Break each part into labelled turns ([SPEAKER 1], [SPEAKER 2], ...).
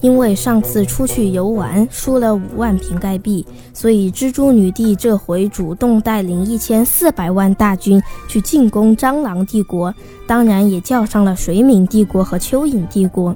[SPEAKER 1] 因为上次出去游玩输了五万瓶盖币，所以蜘蛛女帝这回主动带领一千四百万大军去进攻蟑螂帝国，当然也叫上了水敏帝国和蚯蚓帝国。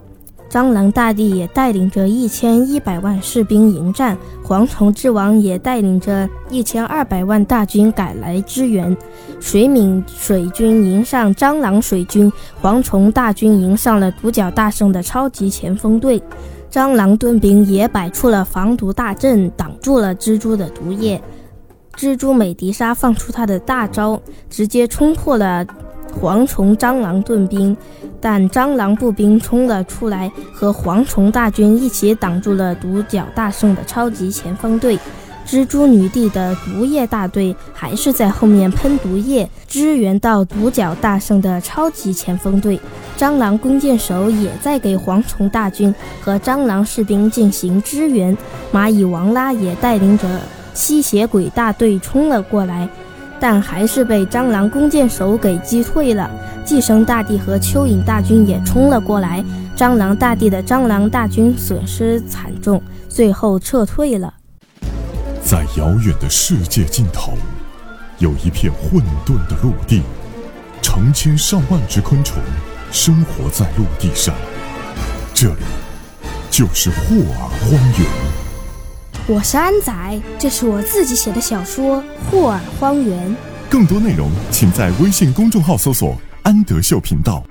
[SPEAKER 1] 蟑螂大帝也带领着一千一百万士兵迎战，蝗虫之王也带领着一千二百万大军赶来支援。水敏水军迎上蟑螂水军，蝗虫大军迎上了独角大圣的超级前锋队。蟑螂盾兵也摆出了防毒大阵，挡住了蜘蛛的毒液。蜘蛛美迪莎放出她的大招，直接冲破了。蝗虫蟑螂盾兵，但蟑螂步兵冲了出来，和蝗虫大军一起挡住了独角大圣的超级前锋队。蜘蛛女帝的毒液大队还是在后面喷毒液，支援到独角大圣的超级前锋队。蟑螂弓箭手也在给蝗虫大军和蟑螂士兵进行支援。蚂蚁王拉也带领着吸血鬼大队冲了过来。但还是被蟑螂弓箭手给击退了。寄生大帝和蚯蚓大军也冲了过来，蟑螂大帝的蟑螂大军损失惨重，最后撤退了。
[SPEAKER 2] 在遥远的世界尽头，有一片混沌的陆地，成千上万只昆虫生活在陆地上，这里就是霍尔荒原。
[SPEAKER 3] 我是安仔，这是我自己写的小说《霍尔荒原》。
[SPEAKER 2] 更多内容，请在微信公众号搜索“安德秀频道”。